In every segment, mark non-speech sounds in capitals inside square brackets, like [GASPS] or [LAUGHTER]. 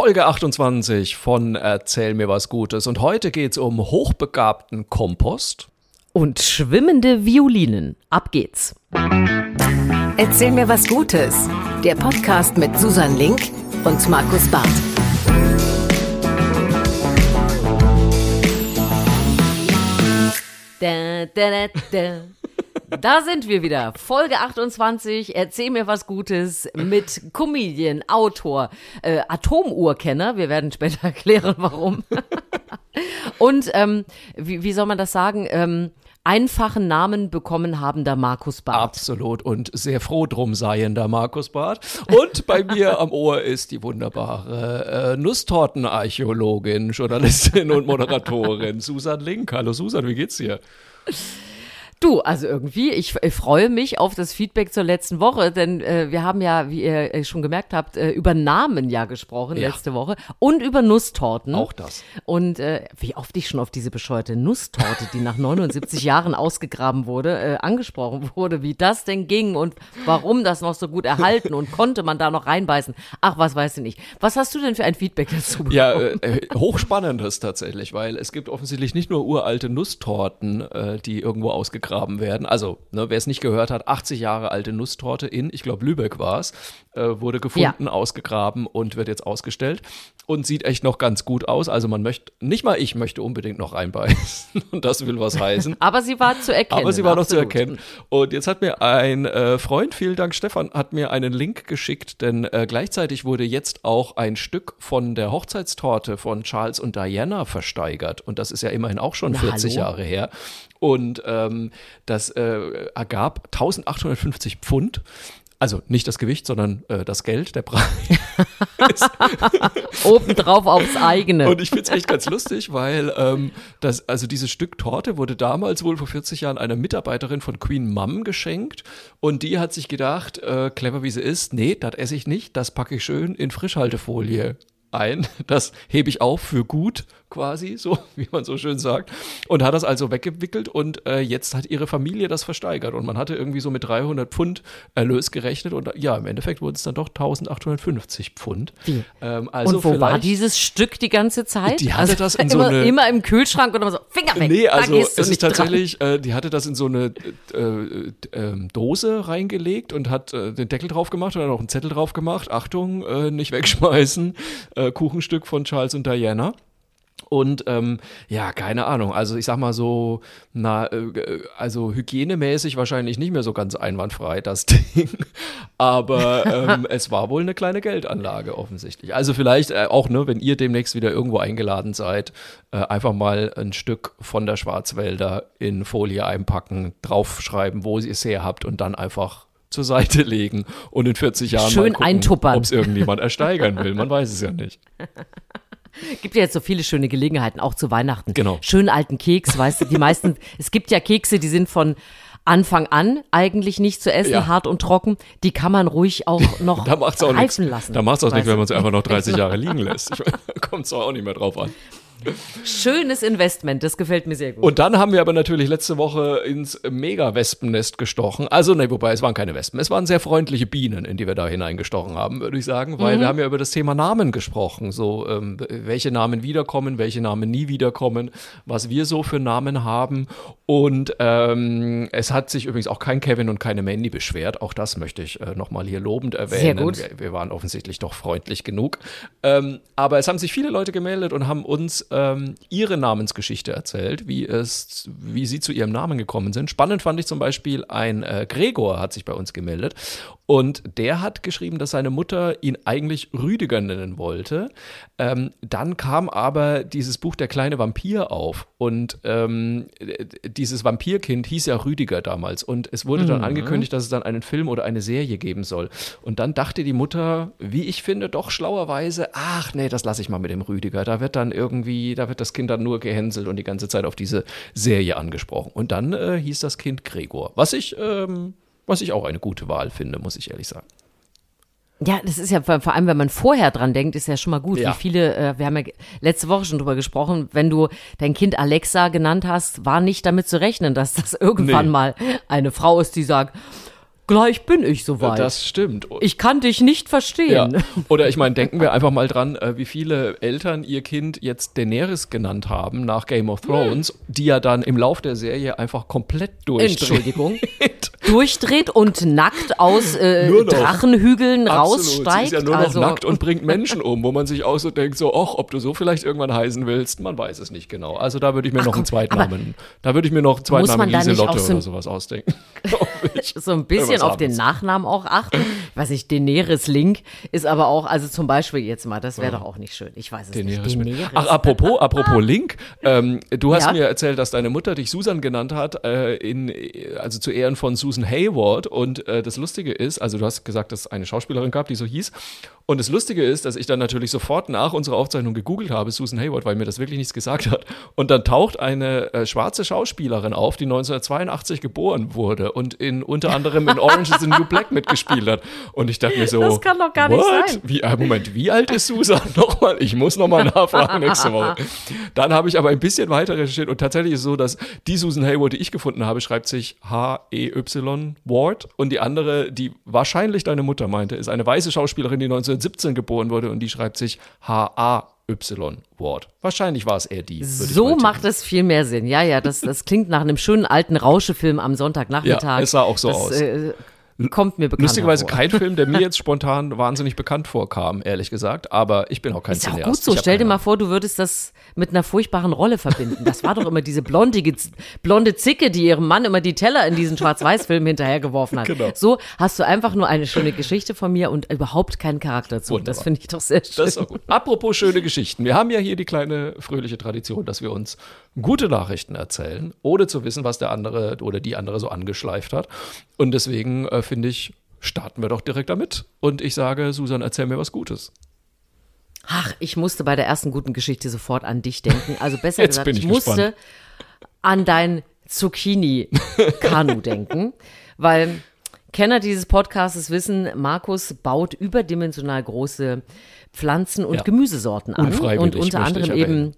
Folge 28 von Erzähl mir was Gutes. Und heute geht es um hochbegabten Kompost. Und schwimmende Violinen. Ab geht's. Erzähl mir was Gutes. Der Podcast mit Susan Link und Markus Barth. Da, da, da, da. Da sind wir wieder. Folge 28. Erzähl mir was Gutes mit Comedian, Autor, äh, Atomuhrkenner. Wir werden später [LAUGHS] erklären, warum. [LAUGHS] Und ähm, wie, wie soll man das sagen? Ähm, einfachen Namen bekommen habender Markus Barth. Absolut und sehr froh drum seiender Markus Barth. Und bei mir am Ohr ist die wunderbare äh, Nusstortenarchäologin, Journalistin und Moderatorin Susan Link. Hallo Susan, wie geht's dir? Du, also irgendwie, ich, ich, freue mich auf das Feedback zur letzten Woche, denn äh, wir haben ja, wie ihr äh, schon gemerkt habt, äh, über Namen ja gesprochen ja. letzte Woche und über Nusstorten. Auch das. Und äh, wie oft ich schon auf diese bescheuerte Nusstorte, die nach 79 [LAUGHS] Jahren ausgegraben wurde, äh, angesprochen wurde, wie das denn ging und warum das noch so gut erhalten und konnte man da noch reinbeißen. Ach, was weiß ich nicht. Was hast du denn für ein Feedback dazu bekommen? Ja, hochspannendes tatsächlich, weil es gibt offensichtlich nicht nur uralte Nusstorten, die irgendwo ausgegraben ausgegraben werden. Also, ne, wer es nicht gehört hat, 80 Jahre alte Nusstorte in, ich glaube, Lübeck war es, äh, wurde gefunden, ja. ausgegraben und wird jetzt ausgestellt und sieht echt noch ganz gut aus. Also man möchte, nicht mal ich möchte unbedingt noch reinbeißen [LAUGHS] und das will was heißen. [LAUGHS] Aber sie war zu erkennen. Aber sie war absolut. noch zu erkennen. Und jetzt hat mir ein äh, Freund, vielen Dank Stefan, hat mir einen Link geschickt, denn äh, gleichzeitig wurde jetzt auch ein Stück von der Hochzeitstorte von Charles und Diana versteigert und das ist ja immerhin auch schon Na, 40 hallo? Jahre her. Und ähm, das äh, ergab 1850 Pfund. Also nicht das Gewicht, sondern äh, das Geld, der Preis. [LAUGHS] Obendrauf aufs eigene. Und ich finde es echt ganz lustig, weil ähm, das, also dieses Stück Torte wurde damals wohl vor 40 Jahren einer Mitarbeiterin von Queen Mum geschenkt. Und die hat sich gedacht, äh, clever wie sie ist, nee, das esse ich nicht, das packe ich schön in Frischhaltefolie ein. Das hebe ich auf für gut quasi, so [LAUGHS] wie man so schön sagt. Und hat das also weggewickelt und äh, jetzt hat ihre Familie das versteigert. Und man hatte irgendwie so mit 300 Pfund Erlös gerechnet und ja, im Endeffekt wurden es dann doch 1850 Pfund. Ähm, also und wo war dieses Stück die ganze Zeit? Die hatte also das in immer, so eine... Immer im Kühlschrank und immer so, Finger weg, Nee, also es ist tatsächlich, äh, die hatte das in so eine äh, äh, Dose reingelegt und hat äh, den Deckel drauf gemacht und dann auch einen Zettel drauf gemacht. Achtung, äh, nicht [LAUGHS] wegschmeißen. Äh, Kuchenstück von Charles und Diana. Und ähm, ja, keine Ahnung. Also ich sag mal so, na, äh, also hygienemäßig wahrscheinlich nicht mehr so ganz einwandfrei, das [LAUGHS] Ding. Aber ähm, [LAUGHS] es war wohl eine kleine Geldanlage offensichtlich. Also vielleicht äh, auch, ne, wenn ihr demnächst wieder irgendwo eingeladen seid, äh, einfach mal ein Stück von der Schwarzwälder in Folie einpacken, draufschreiben, wo ihr es her habt und dann einfach zur Seite legen und in 40 Jahren Schön gucken, ob es irgendjemand [LAUGHS] ersteigern will. Man weiß es ja nicht. Gibt ja jetzt so viele schöne Gelegenheiten, auch zu Weihnachten. Genau. Schönen alten Keks, weißt du, die meisten, [LAUGHS] es gibt ja Kekse, die sind von Anfang an eigentlich nicht zu essen, ja. hart und trocken. Die kann man ruhig auch [LAUGHS] noch da macht's auch reifen nix. lassen. Da macht es auch nicht, wenn man sie einfach noch 30 [LAUGHS] Jahre liegen lässt. Kommt es auch nicht mehr drauf an. Schönes Investment, das gefällt mir sehr gut. Und dann haben wir aber natürlich letzte Woche ins Mega-Wespennest gestochen. Also, ne, wobei es waren keine Wespen, es waren sehr freundliche Bienen, in die wir da hineingestochen haben, würde ich sagen, weil mhm. wir haben ja über das Thema Namen gesprochen. So, ähm, welche Namen wiederkommen, welche Namen nie wiederkommen, was wir so für Namen haben. Und ähm, es hat sich übrigens auch kein Kevin und keine Mandy beschwert. Auch das möchte ich äh, nochmal hier lobend erwähnen. Sehr gut. Wir, wir waren offensichtlich doch freundlich genug. Ähm, aber es haben sich viele Leute gemeldet und haben uns ähm, ihre Namensgeschichte erzählt, wie es, wie sie zu ihrem Namen gekommen sind. Spannend fand ich zum Beispiel ein äh, Gregor hat sich bei uns gemeldet und der hat geschrieben, dass seine Mutter ihn eigentlich Rüdiger nennen wollte. Ähm, dann kam aber dieses Buch Der kleine Vampir auf und ähm, dieses Vampirkind hieß ja Rüdiger damals und es wurde dann mhm. angekündigt, dass es dann einen Film oder eine Serie geben soll. Und dann dachte die Mutter, wie ich finde, doch schlauerweise, ach nee, das lasse ich mal mit dem Rüdiger. Da wird dann irgendwie da wird das Kind dann nur gehänselt und die ganze Zeit auf diese Serie angesprochen. Und dann äh, hieß das Kind Gregor, was ich, ähm, was ich auch eine gute Wahl finde, muss ich ehrlich sagen. Ja, das ist ja vor allem, wenn man vorher dran denkt, ist ja schon mal gut. Ja. Wie viele, äh, wir haben ja letzte Woche schon drüber gesprochen, wenn du dein Kind Alexa genannt hast, war nicht damit zu rechnen, dass das [LAUGHS] irgendwann nee. mal eine Frau ist, die sagt, gleich bin ich soweit. Das stimmt. ich kann dich nicht verstehen. Ja. Oder ich meine, denken wir einfach mal dran, äh, wie viele Eltern ihr Kind jetzt Daenerys genannt haben nach Game of Thrones, die ja dann im Lauf der Serie einfach komplett durchdreht. Entschuldigung. [LAUGHS] Durchdreht und nackt aus äh. [LAUGHS] Drachenhügeln Absolut. Sie raussteigt. ist ja nur noch also, nackt und bringt [LAUGHS] Menschen um, wo man sich auch so denkt, so, ach, ob du so vielleicht irgendwann heißen willst, man weiß es nicht genau. Also da würde ich mir Ach, noch komm, einen zweiten aber Namen, da würde ich mir noch einen zweiten muss man Namen da nicht Lieselotte so oder sowas ausdenken. Ich. so ein bisschen auf den. Nachnamen auch achten. Ich weiß nicht, Daenerys Link ist aber auch, also zum Beispiel jetzt mal, das wäre doch auch nicht schön. Ich weiß es Daenerys nicht. Daenerys. Ach, apropos, apropos Link, ähm, du hast Ja. mir erzählt, dass deine Mutter dich Susan genannt hat, äh, in, also zu Ehren von Susan Hayward. Und äh, das Lustige ist, also du hast gesagt, dass es eine Schauspielerin gab, die so hieß. Und das Lustige ist, dass ich dann natürlich sofort nach unserer Aufzeichnung gegoogelt habe, Susan Hayward, weil mir das wirklich nichts gesagt hat. Und dann taucht eine äh, schwarze Schauspielerin auf, die 1982 geboren wurde und in unter anderem in Orange is the New Black mitgespielt hat. Und ich dachte mir so, Das kann doch gar nicht what? sein. Wie, äh, Moment, wie alt ist Susan? [LAUGHS] Nochmal, ich muss nochmal nachfragen nächste Woche. Dann habe ich aber ein bisschen weiter recherchiert und tatsächlich ist es so, dass die Susan Hayward, die ich gefunden habe, schreibt sich H-E-Y Ward und die andere, die wahrscheinlich deine Mutter meinte, ist eine weiße Schauspielerin, die 1917 geboren wurde und die schreibt sich H-A-Y Ward. Wahrscheinlich war es eher die. So macht es viel mehr Sinn. Ja, ja, das, das klingt nach einem schönen alten Rauschefilm am Sonntagnachmittag. Ja, es sah auch so das, aus. Äh, kommt mir bekannt Lustigerweise vor. kein Film, der mir [LAUGHS] jetzt spontan wahnsinnig bekannt vorkam, ehrlich gesagt. Aber ich bin auch kein Ist auch Cineast. gut so. Ich hab Stell dir mal vor, du würdest das mit einer furchtbaren Rolle verbinden. Das war doch immer diese blondige, blonde Zicke, die ihrem Mann immer die Teller in diesen Schwarz-Weiß-Filmen hinterhergeworfen hat. Genau. So hast du einfach nur eine schöne Geschichte von mir und überhaupt keinen Charakter zu. Wunderbar. Das finde ich doch sehr schön. Das ist auch gut. Apropos schöne Geschichten. Wir haben ja hier die kleine fröhliche Tradition, dass wir uns gute Nachrichten erzählen, ohne zu wissen, was der andere oder die andere so angeschleift hat. Und deswegen äh, finde ich, starten wir doch direkt damit. Und ich sage, Susan, erzähl mir was Gutes. Ach, ich musste bei der ersten guten Geschichte sofort an dich denken. Also [LAUGHS] besser gesagt, ich, ich musste gespannt. an dein Zucchini-Kanu [LAUGHS] denken, weil Kenner dieses Podcasts wissen, Markus baut überdimensional große Pflanzen und Ja. Gemüsesorten an und unter anderem eben.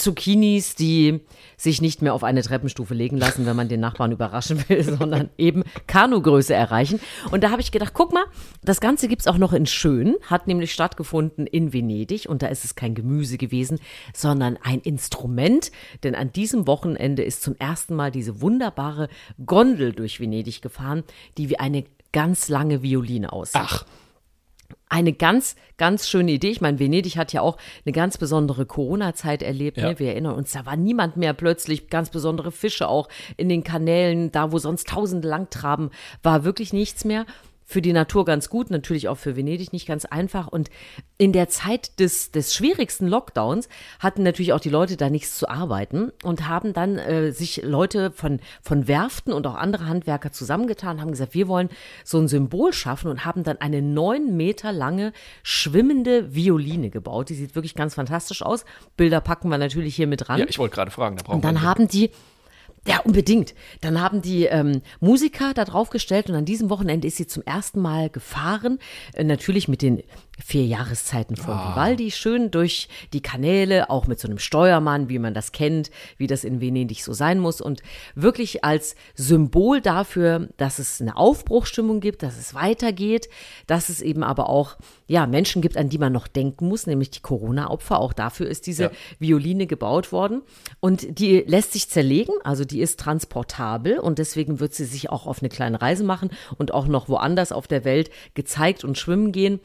Zucchinis, die sich nicht mehr auf eine Treppenstufe legen lassen, wenn man den Nachbarn überraschen will, [LAUGHS] sondern eben Kanugröße erreichen. Und da habe ich gedacht, guck mal, das Ganze gibt's auch noch in Schön, hat nämlich stattgefunden in Venedig. Und da ist es kein Gemüse gewesen, sondern ein Instrument, denn an diesem Wochenende ist zum ersten Mal diese wunderbare Gondel durch Venedig gefahren, die wie eine ganz lange Violine aussieht Ach, eine ganz, ganz schöne Idee. Ich meine, Venedig hat ja auch eine ganz besondere Corona-Zeit erlebt. Ja. Ne? Wir erinnern uns, da war niemand mehr plötzlich, ganz besondere Fische auch in den Kanälen, da wo sonst Tausende lang traben, war wirklich nichts mehr. Für die Natur ganz gut, natürlich auch für Venedig nicht ganz einfach. Und in der Zeit des, des schwierigsten Lockdowns hatten natürlich auch die Leute da nichts zu arbeiten und haben dann äh, sich Leute von, von Werften und auch andere Handwerker zusammengetan, haben gesagt, wir wollen so ein Symbol schaffen und haben dann eine neun Meter lange schwimmende Violine gebaut. Die sieht wirklich ganz fantastisch aus. Bilder packen wir natürlich hier mit ran. ja, ich wollte gerade fragen, da brauchen Und dann wir haben die, ja, unbedingt. Dann haben die ähm, Musiker da drauf gestellt und an diesem Wochenende ist sie zum ersten Mal gefahren. Äh, natürlich mit den vier Jahreszeiten von Vivaldi, schön durch die Kanäle, auch mit so einem Steuermann, wie man das kennt, wie das in Venedig so sein muss. Und wirklich als Symbol dafür, dass es eine Aufbruchstimmung gibt, dass es weitergeht, dass es eben aber auch ja, Menschen gibt, an die man noch denken muss, nämlich die Corona-Opfer. Auch dafür ist diese Ja. Violine gebaut worden. Und die lässt sich zerlegen, also die ist transportabel und deswegen wird sie sich auch auf eine kleine Reise machen und auch noch woanders auf der Welt gezeigt und schwimmen gehen.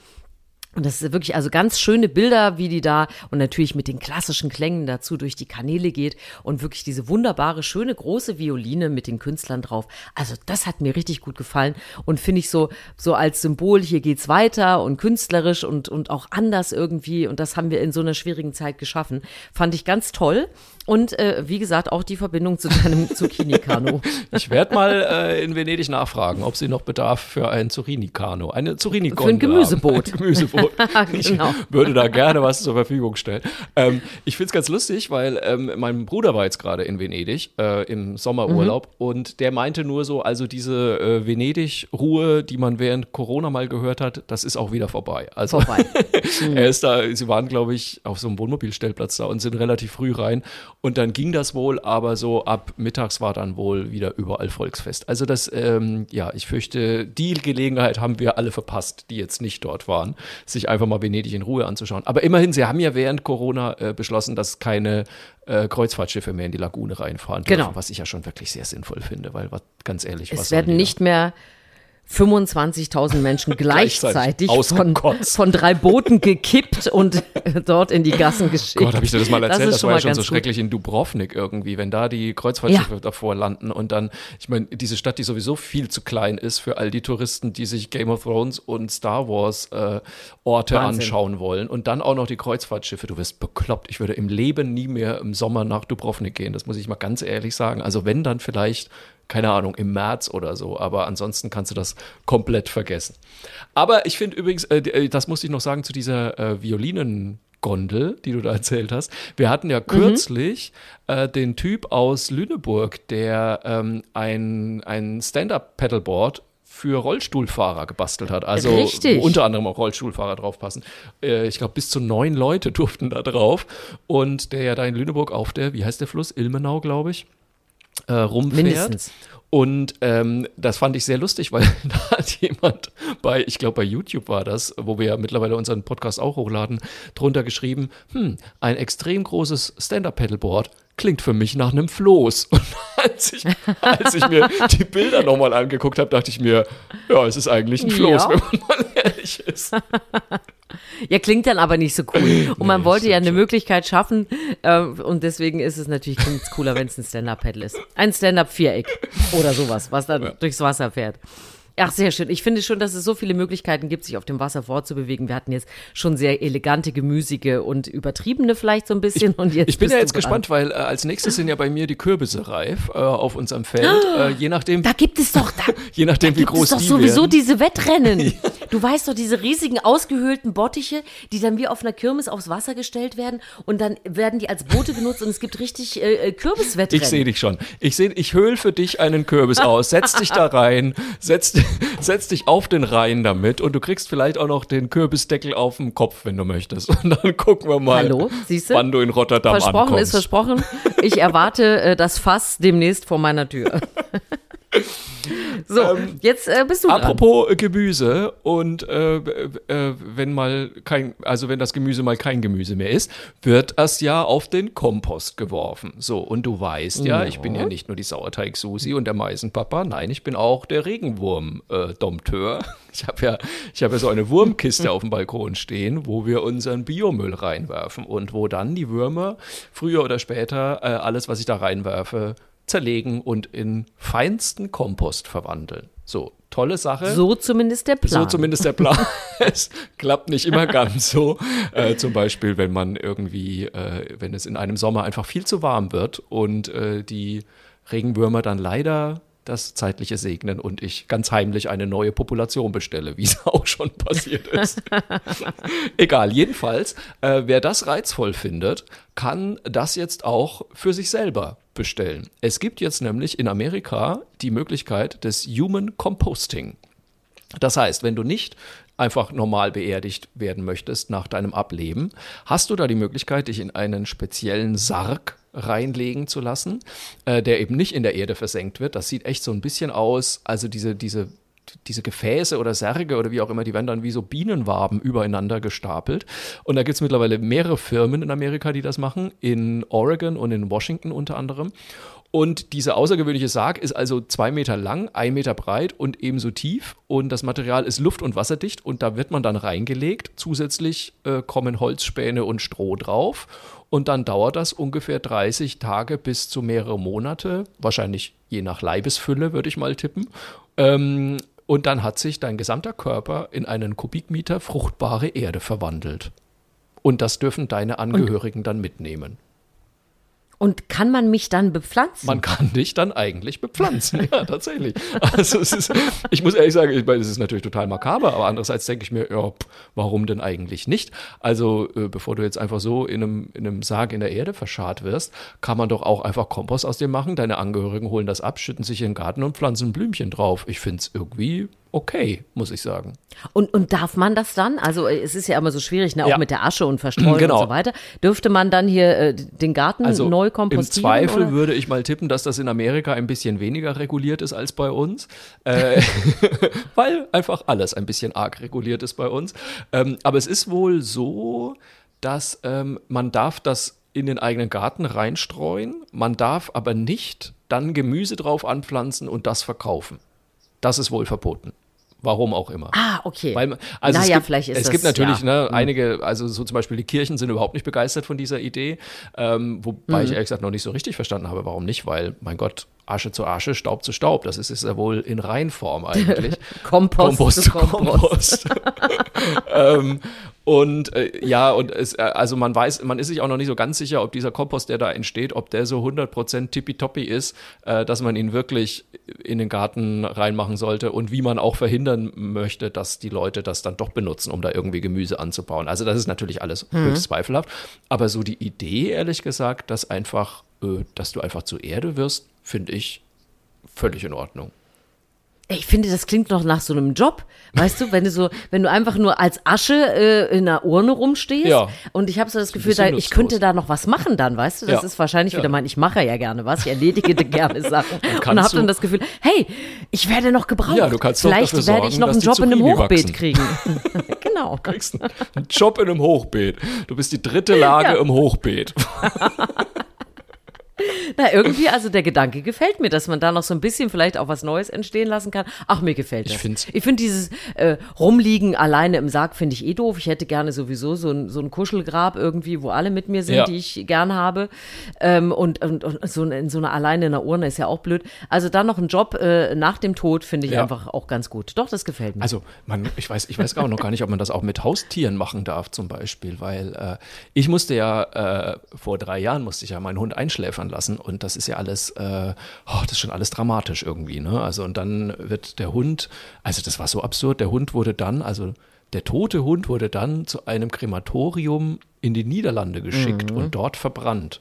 Und das ist wirklich also ganz schöne Bilder, wie die da und natürlich mit den klassischen Klängen dazu durch die Kanäle geht und wirklich diese wunderbare, schöne, große Violine mit den Künstlern drauf. Also das hat mir richtig gut gefallen und finde ich so, so als Symbol, hier geht's weiter und künstlerisch und, und auch anders irgendwie und das haben wir in so einer schwierigen Zeit geschaffen. Fand ich ganz toll und äh, wie gesagt auch die Verbindung zu deinem Zucchini-Kanu. [LAUGHS] Ich werde mal äh, in Venedig nachfragen, ob sie noch Bedarf für ein Zucchini-Kanu, eine zucchini Für ein Gemüseboot. Ein Gemüseboot. [LAUGHS] Ich Genau. würde da gerne was zur Verfügung stellen. Ähm, ich finde es ganz lustig, weil ähm, mein Bruder war jetzt gerade in Venedig äh, im Sommerurlaub Mhm. und der meinte nur so, also diese äh, Venedig-Ruhe, die man während Corona mal gehört hat, das ist auch wieder vorbei. Also Vorbei. [LAUGHS] er ist da, sie waren, glaube ich, auf so einem Wohnmobilstellplatz da und sind relativ früh rein. Und dann ging das wohl, aber so ab mittags war dann wohl wieder überall Volksfest. Also das, ähm, ja, ich fürchte, die Gelegenheit haben wir alle verpasst, die jetzt nicht dort waren, sich einfach mal Venedig in Ruhe anzuschauen. Aber immerhin, sie haben ja während Corona äh, beschlossen, dass keine äh, Kreuzfahrtschiffe mehr in die Lagune reinfahren dürfen, Genau. was ich ja schon wirklich sehr sinnvoll finde, weil was, ganz ehrlich, was Es sollen werden nicht mehr 25.000 Menschen [LAUGHS] gleichzeitig Gleichzeitig von, von drei Booten gekippt und dort in die Gassen geschickt. Gott, habe ich dir das mal erzählt? ist Das, war ja schon so gut. schrecklich in Dubrovnik irgendwie, wenn da die Kreuzfahrtschiffe davor landen und dann, ich meine, diese Stadt, die sowieso viel zu klein ist für all die Touristen, die sich Game of Thrones und Star Wars äh, Orte Wahnsinn. anschauen wollen und dann auch noch die Kreuzfahrtschiffe. Du wirst bekloppt. Ich würde im Leben nie mehr im Sommer nach Dubrovnik gehen. Das muss ich mal ganz ehrlich sagen. Also wenn dann vielleicht keine Ahnung, im März oder so, aber ansonsten kannst du das komplett vergessen. Aber ich finde übrigens, äh, äh, das musste ich noch sagen zu dieser äh, Violinen-Gondel, die du da [LAUGHS] erzählt hast. Wir hatten ja kürzlich äh, den Typ aus Lüneburg, der ähm, ein, ein Stand-Up-Pedalboard für Rollstuhlfahrer gebastelt hat. Also Richtig. wo unter anderem auch Rollstuhlfahrer draufpassen. Äh, ich glaube, bis zu neun Leute [LAUGHS] durften da drauf. Und der ja da in Lüneburg auf der, wie heißt der Fluss? Ilmenau, glaube ich äh, rumfährt. Mindestens. Und ähm, das fand ich sehr lustig, weil [LAUGHS] da hat jemand bei, ich glaube bei YouTube war das, wo wir ja mittlerweile unseren Podcast auch hochladen, drunter geschrieben, hm, ein extrem großes Stand-Up-Pedalboard klingt für mich nach einem Floß. [LAUGHS] Und als ich, als ich mir die Bilder nochmal angeguckt habe, dachte ich mir, ja, es ist eigentlich ein Floß, Ja. wenn man mal ehrlich ist. [LAUGHS] Ja, klingt dann aber nicht so cool. [LAUGHS] Und man Nee, wollte ja eine schon. Möglichkeit schaffen. Äh, und deswegen ist es natürlich cooler, wenn es ein Stand-Up-Paddle ist. Ein Stand-Up-Viereck oder sowas, was dann durchs Wasser fährt. Ach, sehr schön. Ich finde schon, dass es so viele Möglichkeiten gibt, sich auf dem Wasser fortzubewegen. Wir hatten jetzt schon sehr elegante, gemüsige und übertriebene vielleicht so ein bisschen. und jetzt Ich bin ja jetzt gespannt, weil äh, als nächstes sind ja bei mir die Kürbisse reif äh, auf unserem Feld. [GASPS] Äh, je nachdem, Da gibt es doch, da, [LAUGHS] je nachdem da wie gibt groß es doch die sowieso werden. diese Wettrennen. [LAUGHS] Du weißt doch, diese riesigen ausgehöhlten Bottiche, die dann wie auf einer Kirmes aufs Wasser gestellt werden und dann werden die als Boote genutzt und es gibt richtig äh, äh, Kürbiswettrennen. Ich sehe dich schon. Ich sehe, ich höhl für dich einen Kürbis aus. Setz dich da rein, setz, setz dich auf den Rhein damit und du kriegst vielleicht auch noch den Kürbisdeckel auf dem Kopf, wenn du möchtest. Und dann gucken wir mal, Hallo, siehst du? wann du in Rotterdam Versprochen ankommst. ist versprochen. Ich erwarte äh, das Fass demnächst vor meiner Tür. [LAUGHS] so, jetzt äh, bist du dran. Ähm, Apropos äh, Gemüse und äh, äh, wenn mal kein, also wenn das Gemüse mal kein Gemüse mehr ist, wird es ja auf den Kompost geworfen. So, und du weißt ja, ich bin ja nicht nur die Sauerteig-Susi und der Meisenpapa, nein, ich bin auch der Regenwurm-Dompteur. [LAUGHS] Ich habe ja, ich habe ja so eine Wurmkiste auf dem Balkon stehen, wo wir unseren Biomüll reinwerfen und wo dann die Würmer früher oder später äh, alles, was ich da reinwerfe, zerlegen und in feinsten Kompost verwandeln. So, tolle Sache. So zumindest der Plan. So zumindest der Plan. [LAUGHS] es klappt nicht immer ganz so. Äh, zum Beispiel, wenn man irgendwie, äh, wenn es in einem Sommer einfach viel zu warm wird und äh, die Regenwürmer dann leider das Zeitliche segnen und ich ganz heimlich eine neue Population bestelle, wie es [LAUGHS] auch schon passiert ist. [LAUGHS] Egal, jedenfalls, äh, wer das reizvoll findet, kann das jetzt auch für sich selber bestellen. Es gibt jetzt nämlich in Amerika die Möglichkeit des Human Composting. Das heißt, wenn du nicht einfach normal beerdigt werden möchtest nach deinem Ableben, hast du da die Möglichkeit, dich in einen speziellen Sarg reinlegen zu lassen, äh, der eben nicht in der Erde versenkt wird. Das sieht echt so ein bisschen aus, also diese, diese, diese Gefäße oder Särge oder wie auch immer, die werden dann wie so Bienenwaben übereinander gestapelt. Und da gibt es mittlerweile mehrere Firmen in Amerika, die das machen, in Oregon und in Washington unter anderem. Und dieser außergewöhnliche Sarg ist also zwei Meter lang, ein Meter breit und ebenso tief. Und das Material ist luft- und wasserdicht und da wird man dann reingelegt. Zusätzlich äh, kommen Holzspäne und Stroh drauf. Und dann dauert das ungefähr 30 Tage bis zu mehrere Monate. Wahrscheinlich je nach Leibesfülle, würde ich mal tippen. Ähm, und dann hat sich dein gesamter Körper in einen Kubikmeter fruchtbare Erde verwandelt. Und das dürfen deine Angehörigen dann mitnehmen. Und kann man mich dann bepflanzen? Man kann dich dann eigentlich bepflanzen, ja, tatsächlich. Also es ist, ich muss ehrlich sagen, ich meine, es ist natürlich total makaber, aber andererseits denke ich mir, ja, pff, warum denn eigentlich nicht? Also äh, bevor du jetzt einfach so in einem, in einem Sarg in der Erde verscharrt wirst, kann man doch auch einfach Kompost aus dem machen. Deine Angehörigen holen das ab, schütten sich in den Garten und pflanzen Blümchen drauf. Ich finde es irgendwie okay, muss ich sagen. Und, und darf man das dann? Also äh, es ist ja immer so schwierig, ne? auch Ja. mit der Asche und Verstreuen Genau. und so weiter. Dürfte man dann hier äh, den Garten Also neu im kompostieren? Zweifel oder? würde ich mal tippen, dass das in Amerika ein bisschen weniger reguliert ist als bei uns, äh, [LAUGHS] weil einfach alles ein bisschen arg reguliert ist bei uns. Ähm, aber es ist wohl so, dass ähm, man darf das in den eigenen Garten reinstreuen, man darf aber nicht dann Gemüse drauf anpflanzen und das verkaufen. Das ist wohl verboten. Warum auch immer. Ah, okay. Weil, also es naja, gibt, vielleicht ist es das, gibt natürlich ja. ne, einige, also so zum Beispiel die Kirchen sind überhaupt nicht begeistert von dieser Idee, ähm, wobei Mhm. ich ehrlich gesagt noch nicht so richtig verstanden habe, warum nicht, weil, mein Gott, Asche zu Asche, Staub zu Staub, das ist es ja wohl in Reinform eigentlich. [LAUGHS] Kompost, Kompost zu Kompost. Kompost. [LAUGHS] ähm, und äh, ja, und es, äh, also man weiß, man ist sich auch noch nicht so ganz sicher, ob dieser Kompost, der da entsteht, ob der so 100% tippitoppi ist, äh, dass man ihn wirklich in den Garten reinmachen sollte und wie man auch verhindern möchte, dass die Leute das dann doch benutzen, um da irgendwie Gemüse anzubauen. Also das ist natürlich alles höchst zweifelhaft. Aber so die Idee, ehrlich gesagt, dass einfach, äh, dass du einfach zu Erde wirst, finde ich völlig in Ordnung. Ich finde, das klingt noch nach so einem Job. Weißt du, wenn du so, wenn du einfach nur als Asche äh, in einer Urne rumstehst Ja. und ich habe so das Gefühl, da, ich könnte da noch was machen dann, weißt du? Das Ja. ist wahrscheinlich Ja. wieder mein, ich mache ja gerne was, ich erledige [LAUGHS] gerne Sachen und habe dann du- das Gefühl, hey, ich werde noch gebraucht. Ja, du kannst Vielleicht dafür werde ich sorgen, noch einen Job in einem Hochbeet wachsen. kriegen. [LAUGHS] [LAUGHS] genau. kriegst einen Job in einem Hochbeet. Du bist die dritte Lage im Hochbeet. Na, irgendwie, also der Gedanke gefällt mir, dass man da noch so ein bisschen vielleicht auch was Neues entstehen lassen kann. Ach, mir gefällt das. ich finde dieses äh, Rumliegen alleine im Sarg finde ich eh doof. Ich hätte gerne sowieso so ein, so ein Kuschelgrab irgendwie, wo alle mit mir sind, Ja. die ich gern habe. Ähm, und, und, und so in so einer alleine in einer Urne ist ja auch blöd. Also dann noch ein Job äh, nach dem Tod finde ich Ja. einfach auch ganz gut. Doch, das gefällt mir. Also, man, ich weiß, ich weiß auch noch gar nicht, ob man das auch mit Haustieren machen darf, zum Beispiel, weil äh, ich musste ja äh, vor drei Jahren musste ich ja meinen Hund einschläfern lassen und das ist ja alles, äh, oh, das ist schon alles dramatisch irgendwie, ne? Also und dann wird der Hund, also das war so absurd, der Hund wurde dann, also der tote Hund wurde dann zu einem Krematorium in die Niederlande geschickt und dort verbrannt.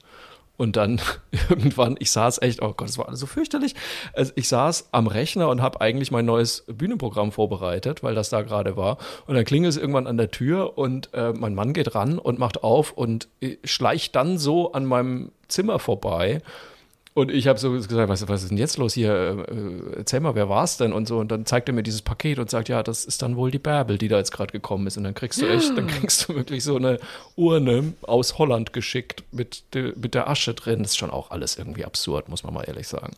Und dann [LAUGHS] irgendwann, ich saß echt, oh Gott, das war alles so fürchterlich. Also ich saß am Rechner und habe eigentlich mein neues Bühnenprogramm vorbereitet, weil das da gerade war. Und dann klingelt es irgendwann an der Tür und äh, mein Mann geht ran und macht auf und äh, schleicht dann so an meinem Zimmer vorbei. Und ich habe so gesagt, was, was ist denn jetzt los hier? Äh, erzähl mal, wer war es denn? Und so. Und dann zeigt er mir dieses Paket und sagt, ja, das ist dann wohl die Bärbel, die da jetzt gerade gekommen ist. Und dann kriegst du echt, dann [GASPS] kriegst du wirklich so eine Urne aus Holland geschickt mit, mit der Asche drin. Das ist schon auch alles irgendwie absurd, muss man mal ehrlich sagen.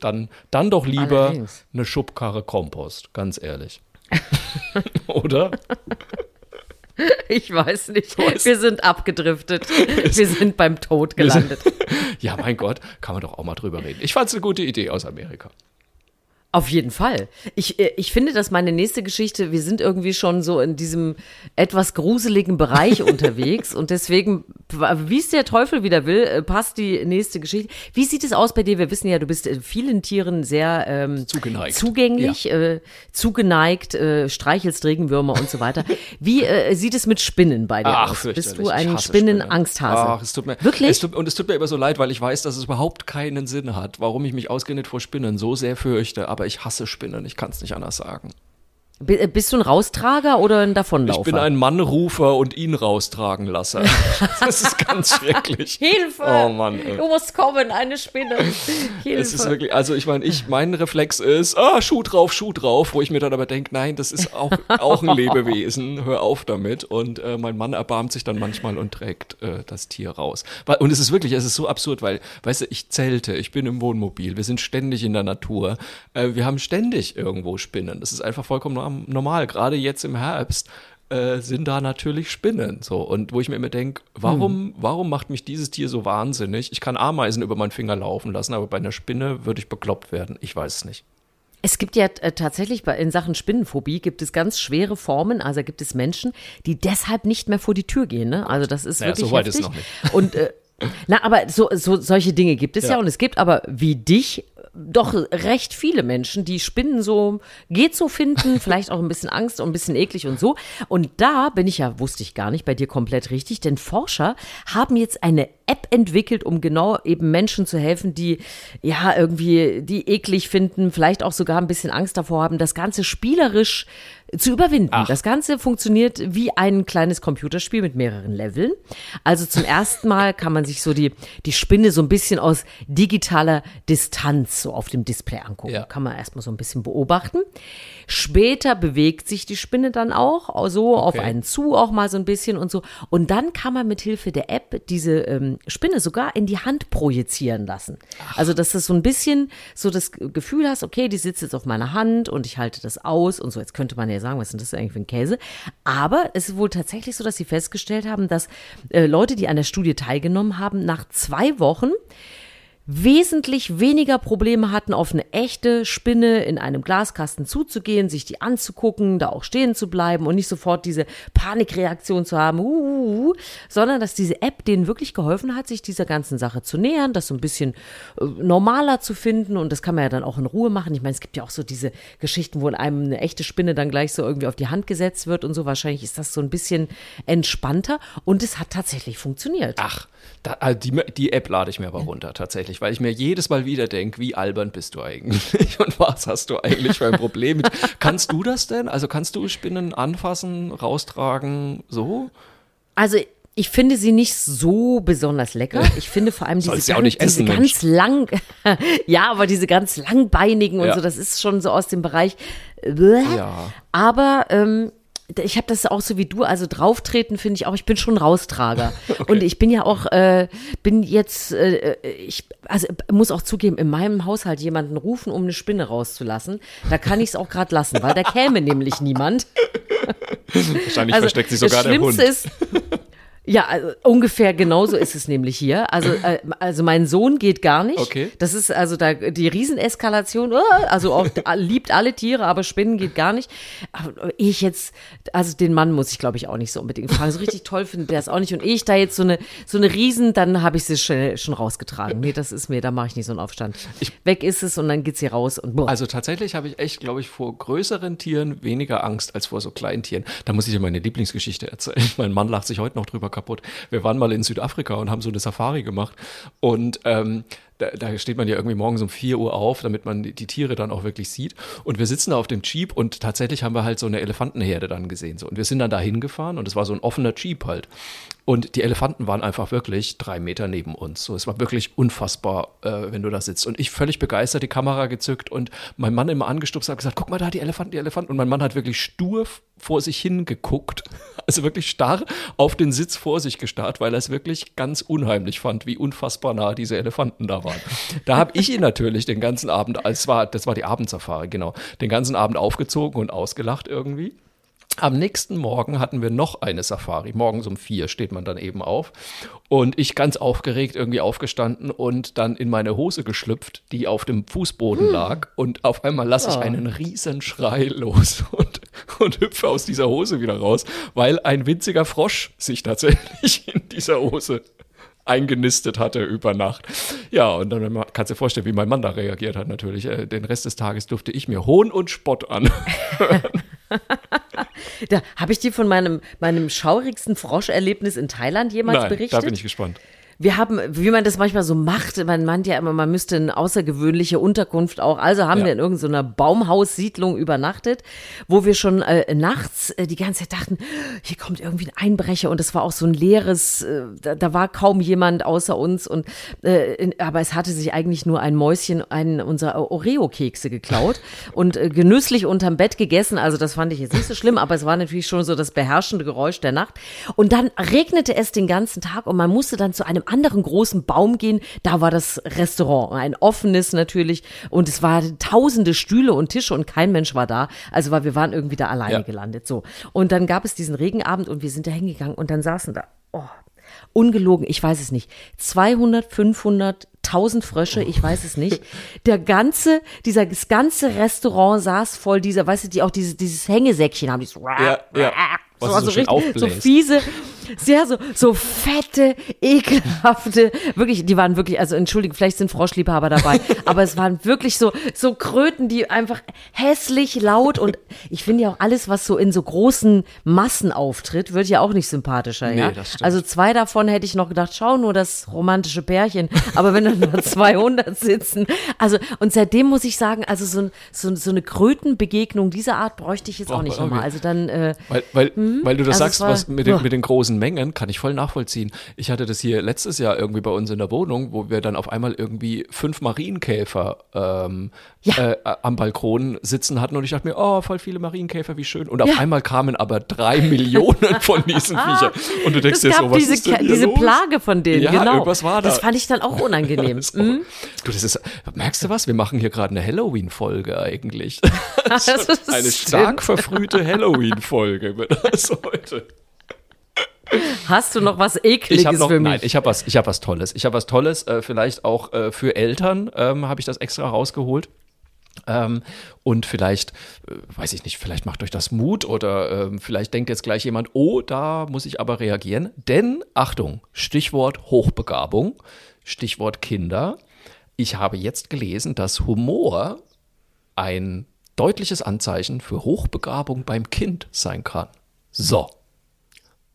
Dann, dann doch lieber Allerdings. eine Schubkarre Kompost, ganz ehrlich. [LAUGHS] Oder? Ich weiß nicht. Wir sind abgedriftet. [LAUGHS] Wir sind beim Tod gelandet. [LAUGHS] Ja, mein Gott, kann man doch auch mal drüber reden. Ich fand es eine gute Idee aus Amerika. Auf jeden Fall. Ich, äh, ich finde, dass meine nächste Geschichte, wir sind irgendwie schon so in diesem etwas gruseligen Bereich [LAUGHS] unterwegs und deswegen, wie es der Teufel wieder will, äh, passt die nächste Geschichte. Wie sieht es aus bei dir? Wir wissen ja, du bist vielen Tieren sehr ähm, Zugeneigt. zugänglich, äh, zugeneigt, äh, streichelst Regenwürmer und so weiter. Wie äh, sieht es mit Spinnen bei dir Ach, aus? Bist du ein Spinnenangsthase? Ach, es tut mir, Wirklich? Es tut, und es tut mir immer so leid, weil ich weiß, dass es überhaupt keinen Sinn hat, warum ich mich ausgerechnet vor Spinnen so sehr fürchte. Aber ich hasse Spinnen. Ich kann es nicht anders sagen. Äh, Bist du ein Raustrager oder ein Davonlaufer? Ich bin ein Mannrufer und ihn raustragen lasse. [LAUGHS] Das ist ganz schrecklich. Hilfe! Oh Mann, ey. Du musst kommen, eine Spinne. Hilfe. Es ist wirklich, also ich meine, ich, mein Reflex ist, ah, Schuh drauf, Schuh drauf, wo ich mir dann aber denke, nein, das ist auch, auch ein Lebewesen, hör auf damit. Und äh, mein Mann erbarmt sich dann manchmal und trägt äh, das Tier raus. Und es ist wirklich, es ist so absurd, weil, weißt du, ich zelte, ich bin im Wohnmobil, wir sind ständig in der Natur, äh, wir haben ständig irgendwo Spinnen. Das ist einfach vollkommen normal. Gerade jetzt im Herbst äh, sind da natürlich Spinnen. So. Und wo ich mir immer denke, warum, warum macht mich dieses Tier so wahnsinnig? Ich kann Ameisen über meinen Finger laufen lassen, aber bei einer Spinne würde ich bekloppt werden. Ich weiß es nicht. Es gibt ja äh, tatsächlich bei, in Sachen Spinnenphobie gibt es ganz schwere Formen. Also gibt es Menschen, die deshalb nicht mehr vor die Tür gehen. Ne? Also das ist Naja, wirklich so weit ist heftig. noch nicht. Und äh, Na, aber so, so solche Dinge gibt es ja. Ja. und es gibt aber wie dich doch recht viele Menschen, die Spinnen so geht so finden, [LAUGHS] vielleicht auch ein bisschen Angst und ein bisschen eklig und so. Und da bin ich ja, wusste ich gar nicht, bei dir komplett richtig, denn Forscher haben jetzt eine App entwickelt, um genau eben Menschen zu helfen, die ja irgendwie die eklig finden, vielleicht auch sogar ein bisschen Angst davor haben, das Ganze spielerisch zu überwinden. Ach. Das Ganze funktioniert wie ein kleines Computerspiel mit mehreren Leveln. Also zum ersten Mal kann man sich so die, die Spinne so ein bisschen aus digitaler Distanz so auf dem Display angucken. Ja. Kann man erstmal so ein bisschen beobachten. Später bewegt sich die Spinne dann auch so auf Okay. einen zu auch mal so ein bisschen und so. Und dann kann man mit Hilfe der App diese ähm, Spinne sogar in die Hand projizieren lassen. Also, dass du so ein bisschen so das Gefühl hast, okay, die sitzt jetzt auf meiner Hand und ich halte das aus und so. Jetzt könnte man ja sagen, was ist das eigentlich für ein Käse? Aber es ist wohl tatsächlich so, dass sie festgestellt haben, dass äh, Leute, die an der Studie teilgenommen haben, nach zwei Wochen wesentlich weniger Probleme hatten, auf eine echte Spinne in einem Glaskasten zuzugehen, sich die anzugucken, da auch stehen zu bleiben und nicht sofort diese Panikreaktion zu haben, uh, uh, uh, sondern dass diese App denen wirklich geholfen hat, sich dieser ganzen Sache zu nähern, das so ein bisschen äh, normaler zu finden und das kann man ja dann auch in Ruhe machen. Ich meine, es gibt ja auch so diese Geschichten, wo in einem eine echte Spinne dann gleich so irgendwie auf die Hand gesetzt wird und so. Wahrscheinlich ist das so ein bisschen entspannter und es hat tatsächlich funktioniert. Ach, da, also die, die App lade ich mir aber runter tatsächlich, weil ich mir jedes Mal wieder denke, wie albern bist du eigentlich [LAUGHS] und was hast du eigentlich für ein Problem mit? [LAUGHS] kannst du das denn? Also kannst du Spinnen anfassen, raustragen, so? Also ich finde sie nicht so besonders lecker. Ich finde vor allem diese, ganz, essen, diese ganz lang, [LAUGHS] ja, aber diese ganz langbeinigen und Ja. so, das ist schon so aus dem Bereich. Ja. Aber ähm, ich habe das auch so wie du, also drauftreten finde ich auch, ich bin schon Raustrager. [LAUGHS] Und ich bin ja auch, äh, bin jetzt, äh, ich also muss auch zugeben, in meinem Haushalt jemanden rufen, um eine Spinne rauszulassen. Da kann ich es auch gerade lassen, weil da käme nämlich niemand. [LAUGHS] Wahrscheinlich versteckt sich sogar Also, der Hund. Ist, ja, also ungefähr genauso ist es nämlich hier. Also, äh, also mein Sohn geht gar nicht. Okay. Das ist also da die Rieseneskalation. äh, Also auch liebt alle Tiere, aber Spinnen geht gar nicht. Aber ich jetzt, also den Mann muss ich glaube ich auch nicht so unbedingt fragen. So richtig toll findet der es auch nicht. Und ich da jetzt so eine so eine Riesen, dann habe ich sie schon, schon rausgetragen. Nee, das ist mir, da mache ich nicht so einen Aufstand. Weg ist es und dann geht's hier raus und boah. Also tatsächlich habe ich echt, glaube ich, vor größeren Tieren weniger Angst als vor so kleinen Tieren. Da muss ich dir meine Lieblingsgeschichte erzählen. [LAUGHS] Mein Mann lacht sich heute noch drüber kaputt. Wir waren mal in Südafrika und haben so eine Safari gemacht. Und ähm, da, da steht man ja irgendwie morgens um 4 Uhr auf, damit man die, Tiere dann auch wirklich sieht. Und wir sitzen da auf dem Jeep und tatsächlich haben wir halt so eine Elefantenherde dann gesehen. So. Und wir sind dann da hingefahren und es war so ein offener Jeep halt. Und die Elefanten waren einfach wirklich drei Meter neben uns. So, es war wirklich unfassbar, äh, wenn du da sitzt. Und ich völlig begeistert, die Kamera gezückt und mein Mann immer angestupst hat gesagt, guck mal da, die Elefanten, die Elefanten. Und mein Mann hat wirklich stur vor sich hingeguckt, [LAUGHS] also wirklich starr auf den Sitz vor sich gestarrt, weil er es wirklich ganz unheimlich fand, wie unfassbar nah diese Elefanten da waren. Da habe ich ihn natürlich den ganzen Abend, als war, das war die Abendsafari, genau, den ganzen Abend aufgezogen und ausgelacht irgendwie. Am nächsten Morgen hatten wir noch eine Safari. Morgens um vier steht man dann eben auf. Und ich ganz aufgeregt irgendwie aufgestanden und dann in meine Hose geschlüpft, die auf dem Fußboden lag. Und auf einmal lasse ich einen riesen Schrei [LAUGHS] los und, und hüpfe aus dieser Hose wieder raus, weil ein winziger Frosch sich tatsächlich [LAUGHS] in dieser Hose eingenistet hatte über Nacht. Ja, und dann kannst du dir vorstellen, wie mein Mann da reagiert hat natürlich. Äh, Den Rest des Tages durfte ich mir Hohn und Spott an. [LAUGHS] Da habe ich dir von meinem, meinem schaurigsten Froscherlebnis in Thailand jemals Nein, berichtet. da bin ich gespannt. Wir haben, wie man das manchmal so macht, man meint ja immer, man müsste eine außergewöhnliche Unterkunft auch. Also haben Ja. wir in irgendeiner Baumhaussiedlung übernachtet, wo wir schon äh, nachts äh, die ganze Zeit dachten, hier kommt irgendwie ein Einbrecher und es war auch so ein leeres, äh, da, da war kaum jemand außer uns und äh, in, aber es hatte sich eigentlich nur ein Mäuschen einen unserer Oreo-Kekse geklaut [LAUGHS] und äh, genüsslich unterm Bett gegessen. Also das fand ich jetzt nicht so schlimm, aber es war natürlich schon so das beherrschende Geräusch der Nacht. Und dann regnete es den ganzen Tag und man musste dann zu einem anderen großen Baum gehen. Da war das Restaurant, ein offenes natürlich. Und es waren tausende Stühle und Tische und kein Mensch war da. Also weil wir waren irgendwie da alleine Ja. gelandet. So. Und dann gab es diesen Regenabend und wir sind da hingegangen und dann saßen da, oh, ungelogen, ich weiß es nicht, 200, 500, 1000 Frösche, ich weiß es nicht. [LAUGHS] Der ganze, dieser, das ganze Restaurant saß voll dieser, weißt du, die auch diese, dieses Hängesäckchen haben, die so, Ja, ja. Was so, so schön richtig, so fiese, sehr so, so fette, [LAUGHS] ekelhafte, wirklich, die waren wirklich, also entschuldige, vielleicht sind Froschliebhaber dabei, [LAUGHS] aber es waren wirklich so, so Kröten, die einfach hässlich, laut und ich finde ja auch alles, was so in so großen Massen auftritt, wird ja auch nicht sympathischer, Nee, ja. das stimmt. Also zwei davon hätte ich noch gedacht, schau nur das romantische Pärchen, aber wenn dann nur [LAUGHS] 200 sitzen, also und seitdem muss ich sagen, also so, so, so eine Krötenbegegnung dieser Art bräuchte ich jetzt auch Braucht nicht nochmal. auch Also dann, äh, Weil, weil, weil du das Also sagst, war- was mit den, mit den großen Mengen, kann ich voll nachvollziehen. Ich hatte das hier letztes Jahr irgendwie bei uns in der Wohnung, wo wir dann auf einmal irgendwie fünf Marienkäfer ähm, Ja. äh, am Balkon sitzen hatten und ich dachte mir, oh, voll viele Marienkäfer, wie schön. Und auf Ja. einmal kamen aber drei Millionen von diesen [LAUGHS] Viechern. Und du denkst es dir so, was diese, ist denn hier diese los? Plage von denen, Ja, genau. irgendwas war da. Das fand ich dann auch [LAUGHS] unangenehm. So. Mhm. Du, das ist, merkst du was? Wir machen hier gerade eine Halloween-Folge eigentlich. [LAUGHS] Das eine stark verfrühte Halloween-Folge das heute. Hast du noch was Ekliges noch, für mich? nein, ich habe was, ich habe was Tolles. Ich habe was Tolles, äh, vielleicht auch äh, für Eltern ähm, habe ich das extra rausgeholt. Ähm, und vielleicht, äh, weiß ich nicht, vielleicht macht euch das Mut oder ähm, vielleicht denkt jetzt gleich jemand, oh, da muss ich aber reagieren. Denn, Achtung, Stichwort Hochbegabung, Stichwort Kinder. Ich habe jetzt gelesen, dass Humor ein deutliches Anzeichen für Hochbegabung beim Kind sein kann. So.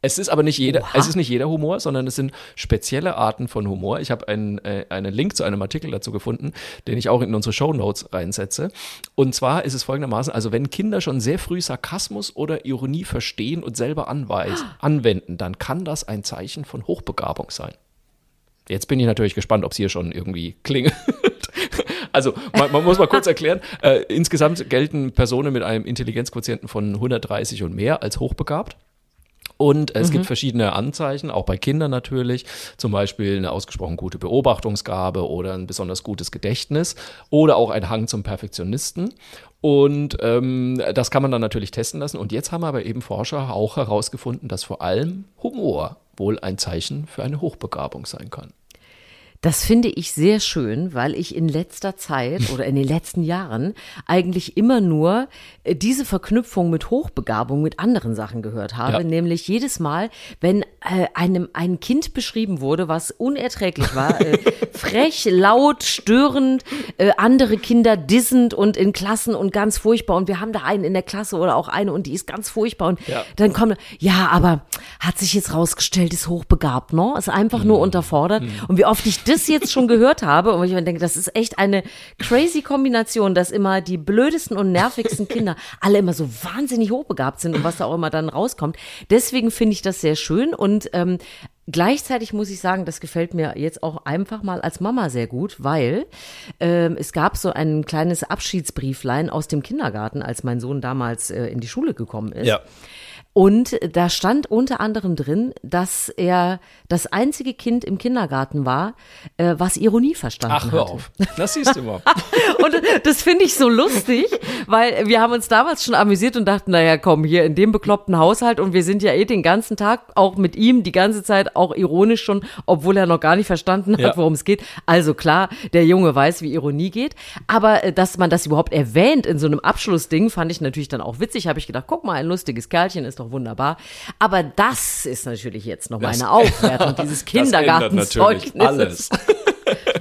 Es ist aber nicht jeder, Oha. es ist nicht jeder Humor, sondern es sind spezielle Arten von Humor. Ich habe einen, äh, einen Link zu einem Artikel dazu gefunden, den ich auch in unsere Show Notes reinsetze. Und zwar ist es folgendermaßen, also wenn Kinder schon sehr früh Sarkasmus oder Ironie verstehen und selber anweisen, anwenden, dann kann das ein Zeichen von Hochbegabung sein. Jetzt bin ich natürlich gespannt, ob es hier schon irgendwie klingelt. [LAUGHS] Also, man, man muss mal kurz [LAUGHS] erklären, äh, insgesamt gelten Personen mit einem Intelligenzquotienten von 130 und mehr als hochbegabt. Und es gibt verschiedene Anzeichen, auch bei Kindern natürlich, zum Beispiel eine ausgesprochen gute Beobachtungsgabe oder ein besonders gutes Gedächtnis oder auch ein Hang zum Perfektionisten. Und ähm, das kann man dann natürlich testen lassen. Und jetzt haben aber eben Forscher auch herausgefunden, dass vor allem Humor wohl ein Zeichen für eine Hochbegabung sein kann. Das finde ich sehr schön, weil ich in letzter Zeit oder in den letzten Jahren eigentlich immer nur äh, diese Verknüpfung mit Hochbegabung mit anderen Sachen gehört habe. Ja. Nämlich jedes Mal, wenn äh, einem ein Kind beschrieben wurde, was unerträglich war, äh, [LAUGHS] frech, laut, störend, äh, andere Kinder dissend und in Klassen und ganz furchtbar. Und wir haben da einen in der Klasse oder auch eine und die ist ganz furchtbar. Und Ja. dann kommt, ja, aber hat sich jetzt rausgestellt, ist hochbegabt, ne? Ist einfach nur unterfordert. Und wie oft ich das jetzt schon gehört habe und ich mir denke, das ist echt eine crazy Kombination, dass immer die blödesten und nervigsten Kinder alle immer so wahnsinnig hochbegabt sind und was da auch immer dann rauskommt. Deswegen finde ich das sehr schön und ähm, Gleichzeitig muss ich sagen, das gefällt mir jetzt auch einfach mal als Mama sehr gut, weil ähm, es gab so ein kleines Abschiedsbrieflein aus dem Kindergarten, als mein Sohn damals äh, in die Schule gekommen ist. Und da stand unter anderem drin, dass er das einzige Kind im Kindergarten war, äh, was Ironie verstanden Ach, hör hatte. auf. Das siehst du mal. [LAUGHS] Und das finde ich so lustig, weil wir haben uns damals schon amüsiert und dachten, naja, komm, hier in dem bekloppten Haushalt und wir sind ja eh den ganzen Tag auch mit ihm die ganze Zeit auch ironisch schon, obwohl er noch gar nicht verstanden hat, Ja. worum es geht. Also klar, der Junge weiß, wie Ironie geht. Aber äh, dass man das überhaupt erwähnt in so einem Abschlussding, fand ich natürlich dann auch witzig. Habe ich gedacht, guck mal, ein lustiges Kerlchen ist doch wunderbar. Aber das ist natürlich jetzt noch meine Aufwertung dieses [LAUGHS] Kindergartenzeugnisses. alles. [LAUGHS]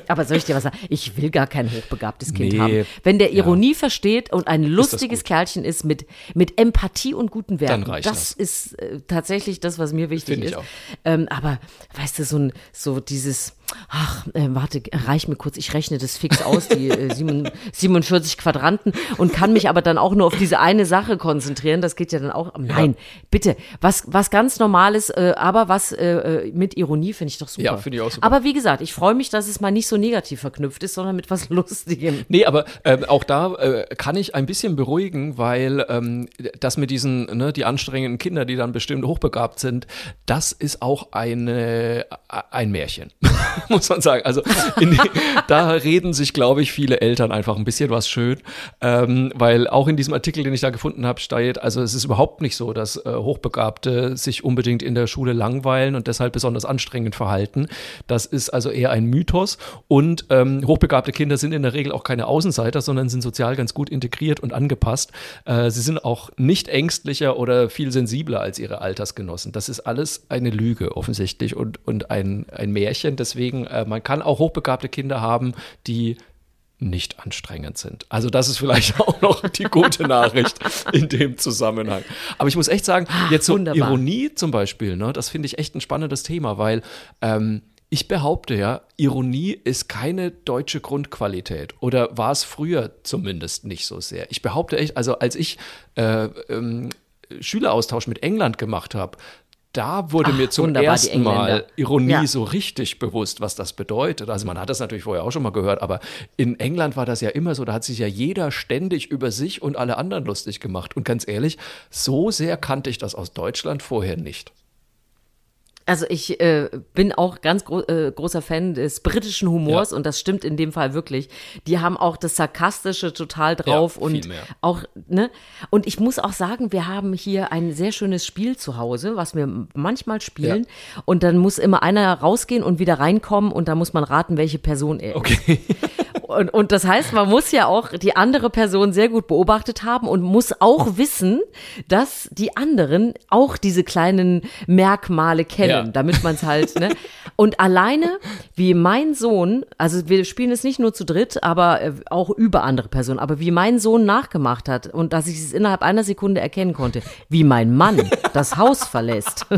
Aber soll ich dir was sagen? Ich will gar kein hochbegabtes Kind Nee. haben. Wenn der Ironie versteht und ein lustiges. Kerlchen ist mit, mit Empathie und guten Werten, das, das. ist äh, tatsächlich das, was mir wichtig ist. Ähm, aber weißt du, so, ein, so dieses, ach, äh, warte, reich mir kurz, ich rechne das fix aus, die äh, sieben- 47 Quadranten und kann mich aber dann auch nur auf diese eine Sache konzentrieren. Das geht ja dann auch. Nein, bitte, was, was ganz Normales, äh, aber was äh, äh, mit Ironie finde ich doch super. Ja, finde ich auch super. Aber wie gesagt, ich freue mich, dass es mal nicht so negativ verknüpft ist, sondern mit was [LAUGHS] Lustigem. Nee, aber ähm, auch da äh, kann ich ein bisschen beruhigen, weil ähm, das mit diesen, ne, die anstrengenden Kinder, die dann bestimmt hochbegabt sind, das ist auch eine, ein Märchen. [LAUGHS] [LAUGHS] muss man sagen. Also die, da reden sich, glaube ich, viele Eltern einfach ein bisschen was schön, ähm, weil auch in diesem Artikel, den ich da gefunden habe, steht, also es ist überhaupt nicht so, dass äh, Hochbegabte sich unbedingt in der Schule langweilen und deshalb besonders anstrengend verhalten. Das ist also eher ein Mythos und ähm, hochbegabte Kinder sind in der Regel auch keine Außenseiter, sondern sind sozial ganz gut integriert und angepasst. Äh, sie sind auch nicht ängstlicher oder viel sensibler als ihre Altersgenossen. Das ist alles eine Lüge offensichtlich und, und ein, ein Märchen. Deswegen, äh, man kann auch hochbegabte Kinder haben, die nicht anstrengend sind. Also das ist vielleicht [LAUGHS] auch noch die gute Nachricht in dem Zusammenhang. Aber ich muss echt sagen, Ah, jetzt so wunderbar. Ironie zum Beispiel, ne, das finde ich echt ein spannendes Thema, weil ähm, ich behaupte ja, Ironie ist keine deutsche Grundqualität oder war es früher zumindest nicht so sehr. Ich behaupte echt, also als ich äh, ähm, Schüleraustausch mit England gemacht habe, da wurde Ach, mir zum ersten Mal. Ironie Ja. so richtig bewusst, was das bedeutet. Also man hat das natürlich vorher auch schon mal gehört, aber in England war das ja immer so, da hat sich ja jeder ständig über sich und alle anderen lustig gemacht. Und ganz ehrlich, so sehr kannte ich das aus Deutschland vorher nicht. Also ich äh, bin auch ganz gro äh, großer Fan des britischen Humors Ja. und das stimmt in dem Fall wirklich. Die haben auch das Sarkastische total drauf Ja, und mehr. auch, ne? Und ich muss auch sagen, wir haben hier ein sehr schönes Spiel zu Hause, was wir manchmal spielen. Und dann muss immer einer rausgehen und wieder reinkommen und da muss man raten, welche Person er ist. [LAUGHS] Und, und das heißt, man muss ja auch die andere Person sehr gut beobachtet haben und muss auch wissen, dass die anderen auch diese kleinen Merkmale kennen, Ja. damit man es halt, ne? Und alleine, wie mein Sohn, also wir spielen es nicht nur zu dritt, aber äh, auch über andere Personen, aber wie mein Sohn nachgemacht hat und dass ich es innerhalb einer Sekunde erkennen konnte, wie mein Mann das Haus verlässt. [LAUGHS]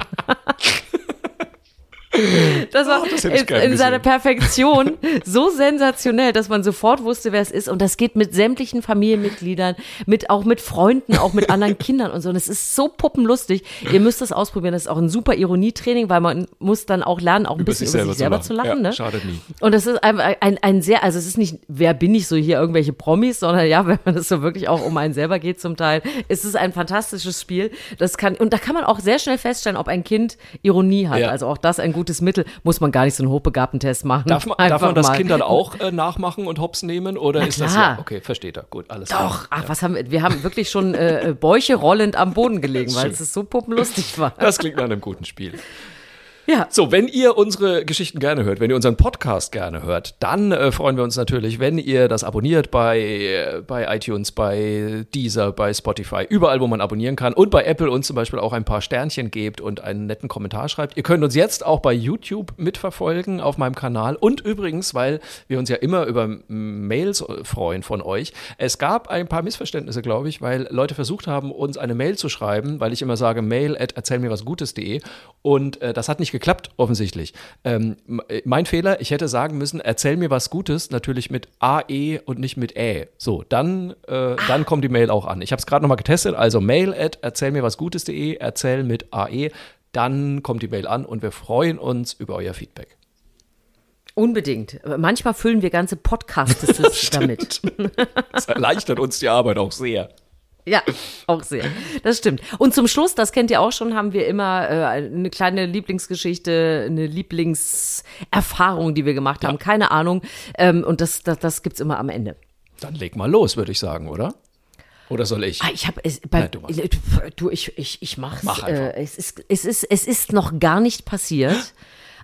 Das war Oh, das in, in seiner. Perfektion [LAUGHS] so sensationell, dass man sofort wusste, wer es ist. Und das geht mit sämtlichen Familienmitgliedern, mit auch mit Freunden, auch mit anderen [LAUGHS] Kindern und so. Und es ist so puppenlustig. Ihr müsst das ausprobieren. Das ist auch ein super Ironietraining, weil man muss dann auch lernen, auch ein bisschen über sich selber zu lachen. Ja, ne? Schadet nie. Und das ist ein, ein, ein sehr, also es ist nicht, wer bin ich so hier, irgendwelche Promis, sondern ja, [LAUGHS] wenn man es so wirklich auch um einen selber geht zum Teil, ist es ein fantastisches Spiel. Das kann, und da kann man auch sehr schnell feststellen, ob ein Kind Ironie hat. Ja. Also auch das ein gutes Mittel, muss man gar nicht so einen hochbegabten Test machen. Darf man, darf man das mal. Kind dann auch äh, nachmachen und hops nehmen? Oder Na ist das klar. ja, okay, versteht er. Gut, alles Doch, klar. ach, was haben wir, wir haben wirklich schon äh, äh, Bäuche rollend am Boden gelegen, [LAUGHS] weil es so puppenlustig war. Das klingt nach einem guten Spiel. Ja. So, wenn ihr unsere Geschichten gerne hört, wenn ihr unseren Podcast gerne hört, dann äh, freuen wir uns natürlich, wenn ihr das abonniert bei, äh, bei iTunes, bei Deezer, bei Spotify, überall, wo man abonnieren kann und bei Apple uns zum Beispiel auch ein paar Sternchen gebt und einen netten Kommentar schreibt. Ihr könnt uns jetzt auch bei YouTube mitverfolgen auf meinem Kanal und übrigens, weil wir uns ja immer über Mails äh, freuen von euch, es gab ein paar Missverständnisse, glaube ich, weil Leute versucht haben, uns eine Mail zu schreiben, weil ich immer sage mail at erzählmirwasgutes.de und äh, das hat nicht geklappt, offensichtlich. Ähm, äh, mein Fehler, ich hätte sagen müssen, erzähl mir was Gutes, natürlich mit AE und nicht mit Ä. So, dann, äh, dann kommt die Mail auch an. Ich habe es gerade nochmal getestet, also mail at erzählmirwasgutes.de, erzähl mit AE, dann kommt die Mail an und wir freuen uns über euer Feedback. Unbedingt. Manchmal füllen wir ganze Podcasts [LAUGHS] damit. [LAUGHS] Das erleichtert uns die Arbeit auch sehr. Ja, auch sehr. Das stimmt. Und zum Schluss, das kennt ihr auch schon, haben wir immer äh, eine kleine Lieblingsgeschichte, eine Lieblingserfahrung, die wir gemacht haben. Keine Ahnung. Ähm, und das, das, das gibt's immer am Ende. Dann leg mal los, würde ich sagen, oder? Oder soll ich? Ah, ich habe es bei Nein, du machst. du ich ich ich mach's. Mach einfach. Äh, es ist es ist es ist noch gar nicht passiert,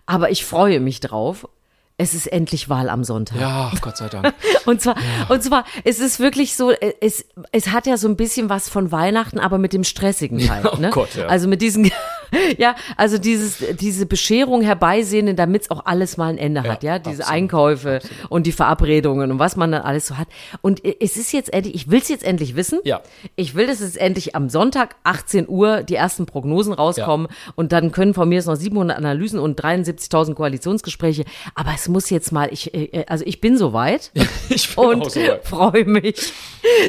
aber ich freue mich drauf. Es ist endlich Wahl am Sonntag. Ja, Gott sei Dank. [LAUGHS] Und zwar, und zwar, es ist wirklich so, äh, es, es hat ja so ein bisschen was von Weihnachten, aber mit dem stressigen Teil. oh ne? Gott, ja. Also mit diesen, [LAUGHS] ja, also dieses, diese Bescherung herbeisehnen, damit es auch alles mal ein Ende hat, ja, diese absolut, Einkäufe und die Verabredungen und was man dann alles so hat. Und äh, es ist jetzt endlich, ich will es jetzt endlich wissen. Ja. Ich will, dass es endlich am Sonntag 18 Uhr die ersten Prognosen rauskommen und dann können von mir jetzt noch 700 Analysen und 73.000 Koalitionsgespräche. Aber es muss jetzt mal, ich, äh, also ich bin soweit [LAUGHS] Ich bin und so weit. [LAUGHS] freue mich,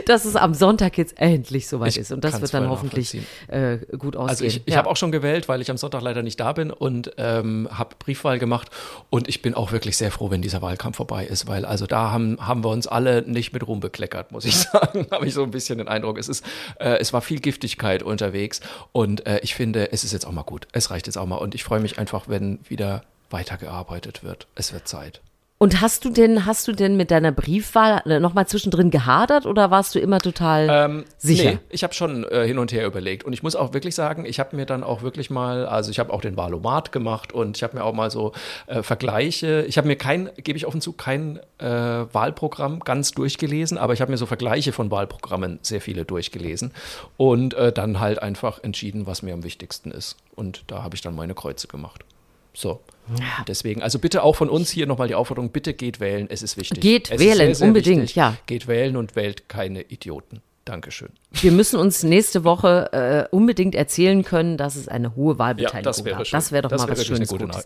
dass es am Sonntag jetzt endlich soweit Ich ist. Und das wird dann hoffentlich äh, gut ausgehen. Also ich, ich Ja. habe auch schon gewählt, weil ich am Sonntag leider nicht da bin und ähm, habe Briefwahl gemacht. Und ich bin auch wirklich sehr froh, wenn dieser Wahlkampf vorbei ist, weil also da haben, haben wir uns alle nicht mit Ruhm bekleckert, muss ich [LAUGHS] sagen. habe ich so ein bisschen den Eindruck. Es, ist, äh, es war viel Giftigkeit unterwegs und äh, ich finde, es ist jetzt auch mal gut. Es reicht jetzt auch mal. Und ich freue mich einfach, wenn wieder weitergearbeitet wird. Es wird Zeit. Und hast du denn, hast du denn mit deiner Briefwahl nochmal zwischendrin gehadert oder warst du immer total Ähm, sicher? Nee, ich habe schon äh, hin und her überlegt. Und ich muss auch wirklich sagen, ich habe mir dann auch wirklich mal, also ich habe auch den Wahlomat gemacht und ich habe mir auch mal so äh, Vergleiche, ich habe mir kein, gebe ich offen zu, kein äh, Wahlprogramm ganz durchgelesen, aber ich habe mir so Vergleiche von Wahlprogrammen sehr viele durchgelesen und äh, dann halt einfach entschieden, was mir am wichtigsten ist. Und da habe ich dann meine Kreuze gemacht. So. Deswegen, also bitte auch von uns hier nochmal die Aufforderung, bitte geht wählen, es ist wichtig. Geht es wählen, sehr, sehr unbedingt, wichtig. ja. Geht wählen und wählt keine Idioten. Dankeschön. Wir müssen uns nächste Woche äh, unbedingt erzählen können, dass es eine hohe Wahlbeteiligung Ja, das wäre gab. schön. Das wäre doch Das mal wäre was Schönes gute Gutes.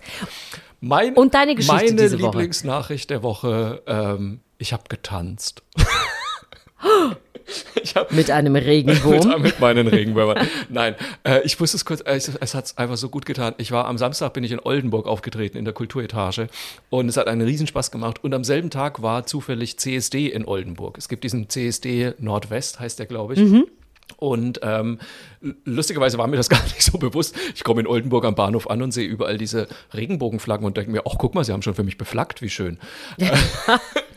Mein, Und deine Geschichte Meine diese Woche. Lieblingsnachricht der Woche, ähm, ich habe getanzt. [LAUGHS] [LAUGHS] habe Mit einem Regenwurm. [LAUGHS] mit, mit meinen Regenwürmern. Nein, äh, ich wusste es kurz, äh, es, es hat einfach so gut getan. Ich war am Samstag, bin ich in Oldenburg aufgetreten, in der Kulturetage und es hat einen Riesenspaß gemacht und am selben Tag war zufällig CSD in Oldenburg. Es gibt diesen CSD Nordwest, heißt der, glaube ich. Mhm. Und ähm, lustigerweise war mir das [LAUGHS] gar nicht so bewusst. Ich komme in Oldenburg am Bahnhof an und sehe überall diese Regenbogenflaggen und denke mir, ach guck mal, sie haben schon für mich beflaggt, wie schön. [LAUGHS]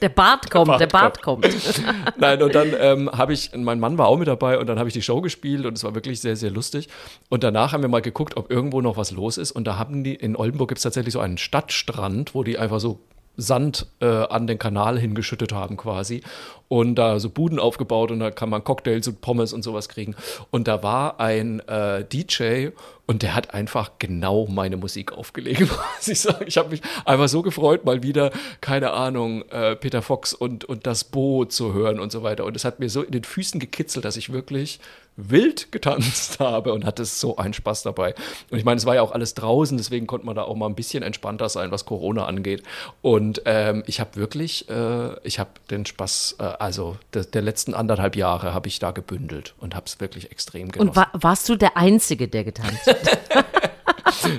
Der Bart kommt, der Bart Bart kommt. [LAUGHS] Nein, und dann ähm, habe ich, mein Mann war auch mit dabei und dann habe ich die Show gespielt und es war wirklich sehr, sehr lustig. Und danach haben wir mal geguckt, ob irgendwo noch was los ist. Und da haben die, in Oldenburg gibt es tatsächlich so einen Stadtstrand, wo die einfach so Sand äh, an den Kanal hingeschüttet haben quasi und da so Buden aufgebaut und da kann man Cocktails und Pommes und sowas kriegen. Und da war ein äh, DJ und der hat einfach genau meine Musik aufgelegt, [LAUGHS] muss ich sagen. Ich habe mich einfach so gefreut, mal wieder, keine Ahnung, äh, Peter Fox und, und das Boot zu hören und so weiter. Und es hat mir so in den Füßen gekitzelt, dass ich wirklich wild getanzt [LAUGHS] habe und hatte so einen Spaß dabei. Und ich meine, es war ja auch alles draußen, deswegen konnte man da auch mal ein bisschen entspannter sein, was Corona angeht. Und ähm, ich habe wirklich, äh, ich habe den Spaß, äh, also der, der letzten anderthalb Jahre habe ich da gebündelt und habe es wirklich extrem genossen. Und wa warst du der Einzige, der getanzt hat? [LAUGHS]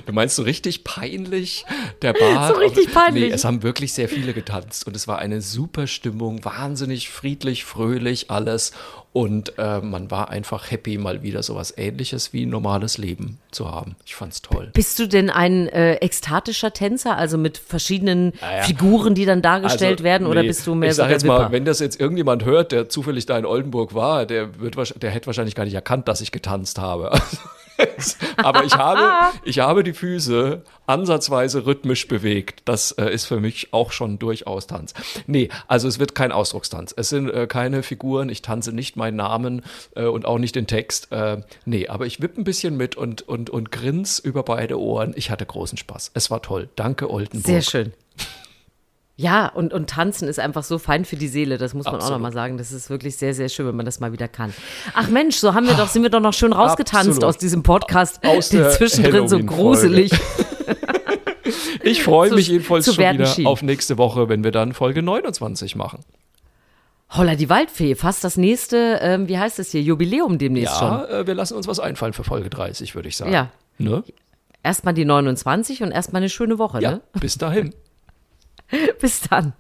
Du meinst so richtig peinlich? Der Bar. So richtig peinlich. Nee, es haben wirklich sehr viele getanzt und es war eine super Stimmung, wahnsinnig friedlich, fröhlich, alles. Und äh, man war einfach happy, mal wieder sowas ähnliches wie ein normales Leben zu haben. Ich fand's toll. Bist du denn ein äh, ekstatischer Tänzer, also mit verschiedenen ja. Figuren, die dann dargestellt Also, werden, oder nee, bist du mehr ich so sag jetzt mal, Wipper? wenn das jetzt irgendjemand hört, der zufällig da in Oldenburg war, der wird der hätte wahrscheinlich gar nicht erkannt, dass ich getanzt habe. [LAUGHS] Aber ich habe, [LAUGHS] ich habe die Füße ansatzweise rhythmisch bewegt. Das äh, ist für mich auch schon durchaus Tanz. Nee, also es wird kein Ausdruckstanz. Es sind äh, keine Figuren. Ich tanze nicht meinen Namen äh, und auch nicht den Text. Äh, nee, aber ich wippe ein bisschen mit und, und, und grins über beide Ohren. Ich hatte großen Spaß. Es war toll. Danke, Oldenburg. Sehr schön. Ja, und, und tanzen ist einfach so fein für die Seele, das muss man auch Absolut. nochmal sagen. Das ist wirklich sehr, sehr schön, wenn man das mal wieder kann. Ach Mensch, so haben wir doch, sind wir doch noch schön rausgetanzt Absolut. aus diesem Podcast, Aus der zwischendrin so gruselig. [LAUGHS] Ich freue [LAUGHS] mich jedenfalls schon wieder schien. auf nächste Woche, wenn wir dann Folge 29 machen. Holla, die Waldfee, fast das nächste, ähm, wie heißt das hier, Jubiläum demnächst schon. Ja, äh, wir lassen uns was einfallen für Folge 30, würde ich sagen. Ja. Ne? Erstmal die 29 und erstmal eine schöne Woche, Ja, ne? bis dahin. [LAUGHS] Bis dann.